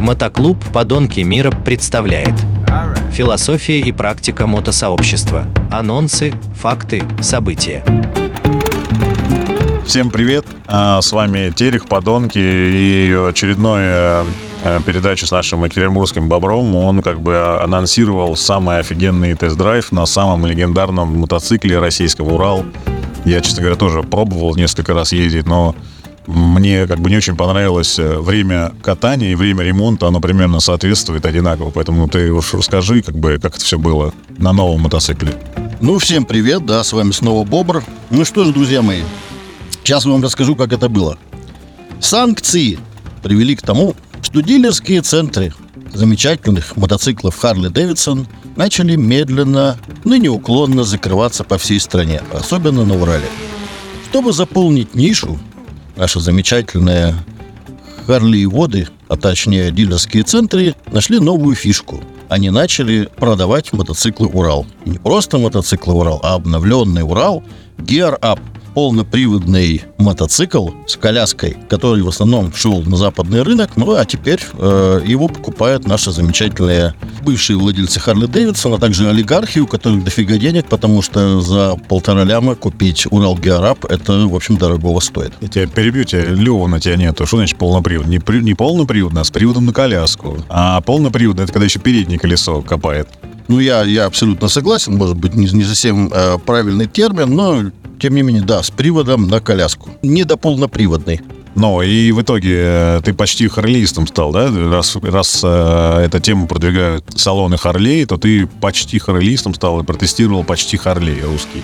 Мотоклуб «Подонки мира» представляет Философия и практика мотосообщества. Анонсы, факты, события. Всем привет! А, С вами Терех, Подонки и очередная э, передача с нашим екатеринбургским бобром. Он как бы анонсировал самый офигенный тест-драйв на самом легендарном мотоцикле российского «Урал». Я, честно говоря, тоже пробовал несколько раз ездить, но мне как бы не очень понравилось э, время катания и время ремонта, оно примерно соответствует одинаково. Поэтому ты уж расскажи, как бы, как это все было на новом мотоцикле. Ну, всем привет, да, с вами снова Бобр. Ну что ж, друзья мои, сейчас вам расскажу, как это было. Санкции привели к тому, что дилерские центры замечательных мотоциклов Harley Davidson начали медленно, но неуклонно закрываться по всей стране, особенно на Урале. Чтобы заполнить нишу, наша замечательная Харли воды, а точнее дилерские центры, нашли новую фишку. Они начали продавать мотоциклы Урал. Не просто мотоциклы Урал, а обновленный Урал Gear Up полноприводный мотоцикл с коляской, который в основном шел на западный рынок, ну а теперь э, его покупают наши замечательные бывшие владельцы Харли Дэвидсон, а также олигархи, у которых дофига денег, потому что за полтора ляма купить Урал Георап это, в общем, дорогого стоит. Я тебя перебью, тебя Лева на тебя нету. Что значит полноприводный? Не, при- не полноприводный, а с приводом на коляску. А полноприводный это когда еще переднее колесо копает. Ну, я, я абсолютно согласен, может быть, не, не совсем э, правильный термин, но, тем не менее, да, с приводом на коляску. Не до полноприводной. Но и в итоге э, ты почти харлеистом стал, да? Раз, раз э, эта тему продвигают салоны Харлей, то ты почти харлеистом стал и протестировал почти Харлей русский.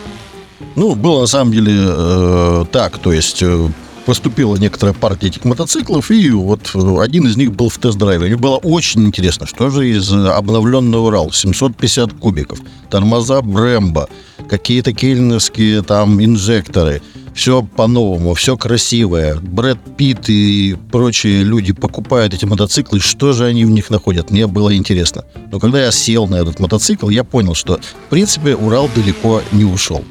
Ну, было на самом деле э, так, то есть э, поступила некоторая партия этих мотоциклов, и вот э, один из них был в тест-драйве. Мне было очень интересно, что же из э, обновленного Урал, 750 кубиков, тормоза Брэмбо, какие-то кельнерские там инжекторы, все по-новому, все красивое. Брэд Питт и прочие люди покупают эти мотоциклы, что же они в них находят? Мне было интересно. Но когда я сел на этот мотоцикл, я понял, что, в принципе, Урал далеко не ушел.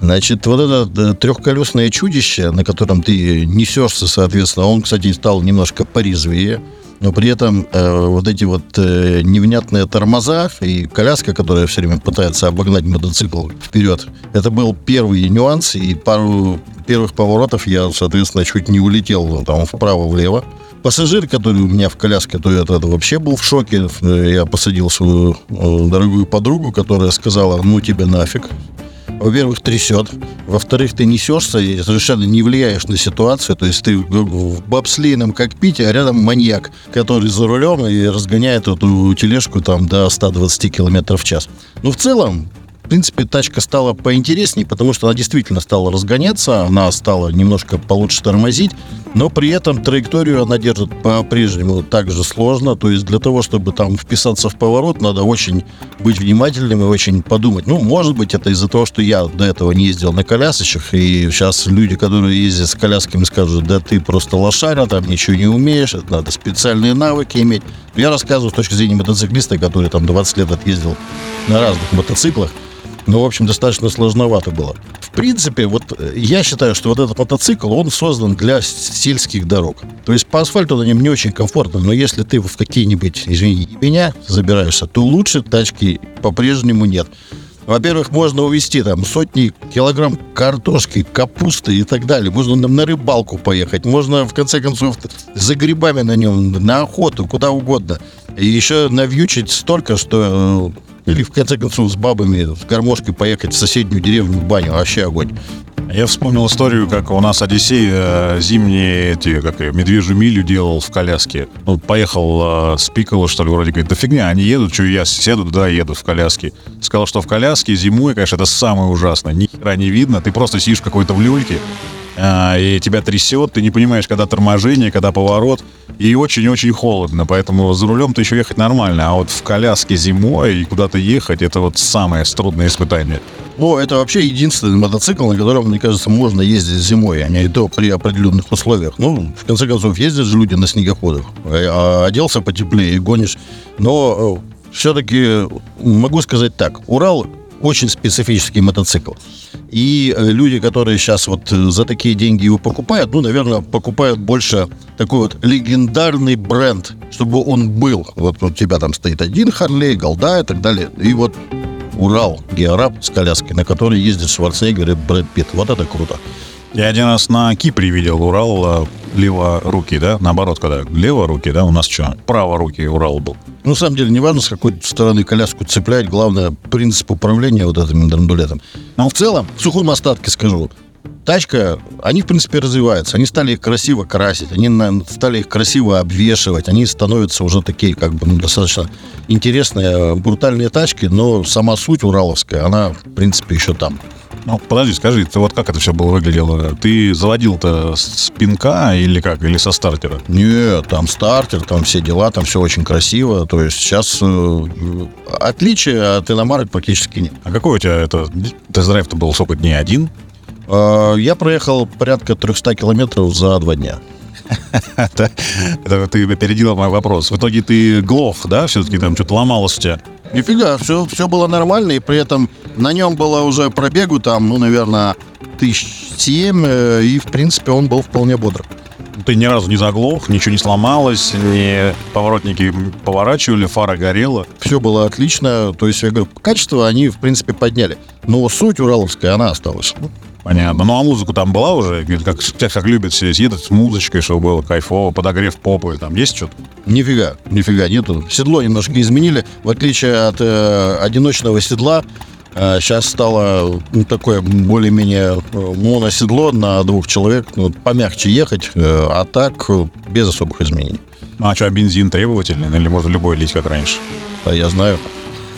Значит, вот это э, трехколесное чудище, на котором ты несешься, соответственно, он, кстати, стал немножко порезвее, но при этом э, вот эти вот э, невнятные тормоза и коляска, которая все время пытается обогнать мотоцикл вперед, это был первый нюанс, и пару первых поворотов я, соответственно, чуть не улетел там вправо-влево. Пассажир, который у меня в коляске, то это вообще был в шоке. Э, Я посадил свою э, дорогую подругу, которая сказала, ну тебе нафиг, во-первых, трясет. Во-вторых, ты несешься и совершенно не влияешь на ситуацию. То есть ты в бобслейном кокпите, а рядом маньяк, который за рулем и разгоняет эту тележку там до 120 км в час. Ну, в целом, в принципе, тачка стала поинтереснее, потому что она действительно стала разгоняться, она стала немножко получше тормозить, но при этом траекторию она держит по-прежнему так же сложно. То есть для того, чтобы там вписаться в поворот, надо очень быть внимательным и очень подумать. Ну, может быть, это из-за того, что я до этого не ездил на колясочках, и сейчас люди, которые ездят с колясками, скажут, да ты просто лошара, там ничего не умеешь, это надо специальные навыки иметь. Я рассказываю с точки зрения мотоциклиста, который там 20 лет отъездил на разных мотоциклах. Ну, в общем, достаточно сложновато было. В принципе, вот э, я считаю, что вот этот мотоцикл, он создан для сельских дорог. То есть по асфальту на нем не очень комфортно, но если ты в какие-нибудь, извини, меня забираешься, то лучше тачки по-прежнему нет. Во-первых, можно увезти там сотни килограмм картошки, капусты и так далее. Можно на, на рыбалку поехать. Можно, в конце концов, за грибами на нем, на охоту, куда угодно. И еще навьючить столько, что... Или, в конце концов, с бабами с гармошкой поехать в соседнюю деревню в баню. Вообще огонь. Я вспомнил историю, как у нас Одиссей э, зимние эти, как медвежью милю делал в коляске. Ну, поехал э, с Пикколо, что ли, вроде говорит, да фигня, они едут, что я седу, да, еду в коляске. Сказал, что в коляске зимой, конечно, это самое ужасное. Ни хера не видно, ты просто сидишь в какой-то в люльке, а, и тебя трясет, ты не понимаешь, когда торможение, когда поворот, и очень-очень холодно, поэтому за рулем ты еще ехать нормально, а вот в коляске зимой и куда-то ехать, это вот самое трудное испытание. Ну, это вообще единственный мотоцикл, на котором, мне кажется, можно ездить зимой, а не то при определенных условиях. Ну, в конце концов, ездят же люди на снегоходах. А оделся потеплее и гонишь. Но все-таки могу сказать так. Урал очень специфический мотоцикл. И э, люди, которые сейчас вот э, за такие деньги его покупают, ну, наверное, покупают больше такой вот легендарный бренд, чтобы он был. Вот у тебя там стоит один Харлей, Голда и так далее. И вот Урал, Геораб с коляской, на которой ездит Шварценеггер и Брэд Питт. Вот это круто. Я один раз на Кипре видел Урал э, леворукий, да? Наоборот, когда леворукий, да? У нас что? Праворукий Урал был. Ну, на самом деле, не важно, с какой стороны коляску цеплять. Главное, принцип управления вот этим драндулетом. Но в целом, в сухом остатке скажу, тачка, они, в принципе, развиваются. Они стали их красиво красить, они стали их красиво обвешивать. Они становятся уже такие, как бы, ну, достаточно интересные, брутальные тачки, но сама суть ураловская, она, в принципе, еще там. Ну, подожди, скажи, ты вот как это все было выглядело? Ты заводил-то с пинка или как? Или со стартера? Нет, там стартер, там все дела, там все очень красиво. То есть сейчас э, отличия от иномарок практически нет. А какой у тебя это тест-драйв-то был сколько дней? Один? Э, Я проехал порядка 300 километров за два дня. Это, это ты опередила мой вопрос. В итоге ты глох, да? Все-таки там что-то ломалось у тебя. Нифига, все, все было нормально, и при этом на нем было уже пробегу там, ну, наверное, тысяч семь, э, и, в принципе, он был вполне бодр. Ты ни разу не заглох, ничего не сломалось, ни поворотники поворачивали, фара горела. Все было отлично, то есть, я говорю, качество они, в принципе, подняли. Но суть ураловская, она осталась. Понятно. Ну а музыку там была уже? Как, как, любят все едут с музычкой, чтобы было кайфово, подогрев попы. Там есть что-то? Нифига, нифига нету. Седло немножко изменили. В отличие от э, одиночного седла, сейчас стало ну, такое более-менее э, моноседло на двух человек. Ну, помягче ехать, э, а так э, без особых изменений. Ну а что, бензин требовательный? Или можно любой лить, как раньше? А я знаю.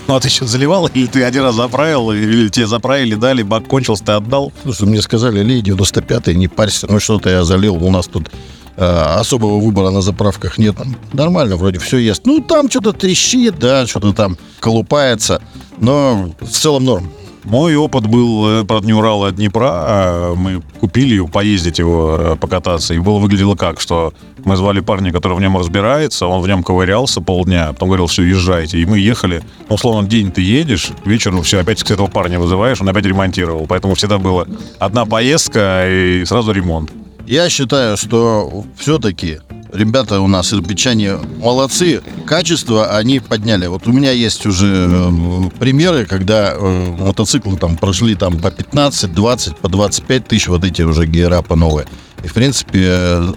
Ну а ты еще заливал? Или ты один раз заправил? Или тебе заправили, дали, бак кончился, ты отдал? Слушай, мне сказали, лей 95-й, не парься. Ну что-то я залил, у нас тут э, особого выбора на заправках нет. Нормально, вроде все есть. Ну, там что-то трещит, да, что-то там колупается. Но в целом норм. Мой опыт был, э, правда, не Урала, а Днепра. А Мы купили его, поездить его, э, покататься. И было выглядело как, что мы звали парня, который в нем разбирается, он в нем ковырялся полдня, потом говорил, все, езжайте. И мы ехали. Ну, условно, день ты едешь, вечером все, опять к этого парня вызываешь, он опять ремонтировал. Поэтому всегда была одна поездка и сразу ремонт. Я считаю, что все-таки ребята у нас ирбичане молодцы. Качество они подняли. Вот у меня есть уже э, примеры, когда э, мотоциклы там прошли там по 15, 20, по 25 тысяч вот эти уже гейрапы новые. И в принципе, э,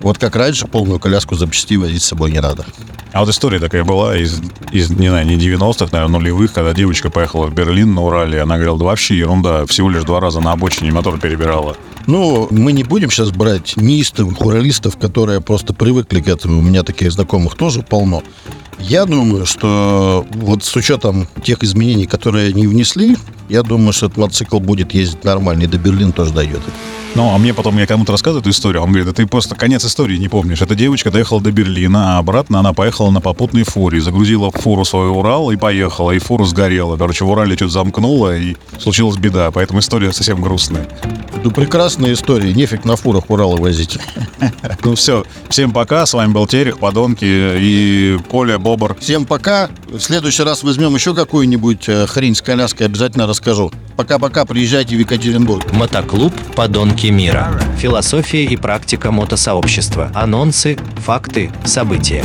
вот как раньше полную коляску запчастей возить с собой не надо. А вот история такая была из, из не знаю, не 90-х, наверное, нулевых, когда девочка поехала в Берлин на Урале, она говорила, да вообще ерунда, всего лишь два раза на обочине мотор перебирала. Ну, мы не будем сейчас брать неистовых уралистов, которые просто привыкли к этому. У меня таких знакомых тоже полно. Я думаю, что вот с учетом тех изменений, которые они внесли, я думаю, что этот мотоцикл будет ездить нормально, и до Берлина тоже дойдет. Ну, а мне потом, я кому-то рассказываю эту историю, он говорит, да ты просто конец истории не помнишь. Эта девочка доехала до Берлина, а обратно она поехала на попутной фуре, загрузила в фуру свой Урал и поехала, и фура сгорела. Короче, в Урале что-то замкнуло, и случилась беда, поэтому история совсем грустная. Это прекрасная история, нефиг на фурах Уралы возить. Ну все, всем пока, с вами был Терех, Подонки и Коля Бобр. Всем пока. В следующий раз возьмем еще какую-нибудь э, хрень с коляской, обязательно расскажу. Пока-пока, приезжайте в Екатеринбург. Мотоклуб «Подонки мира». Философия и практика мотосообщества. Анонсы, факты, события.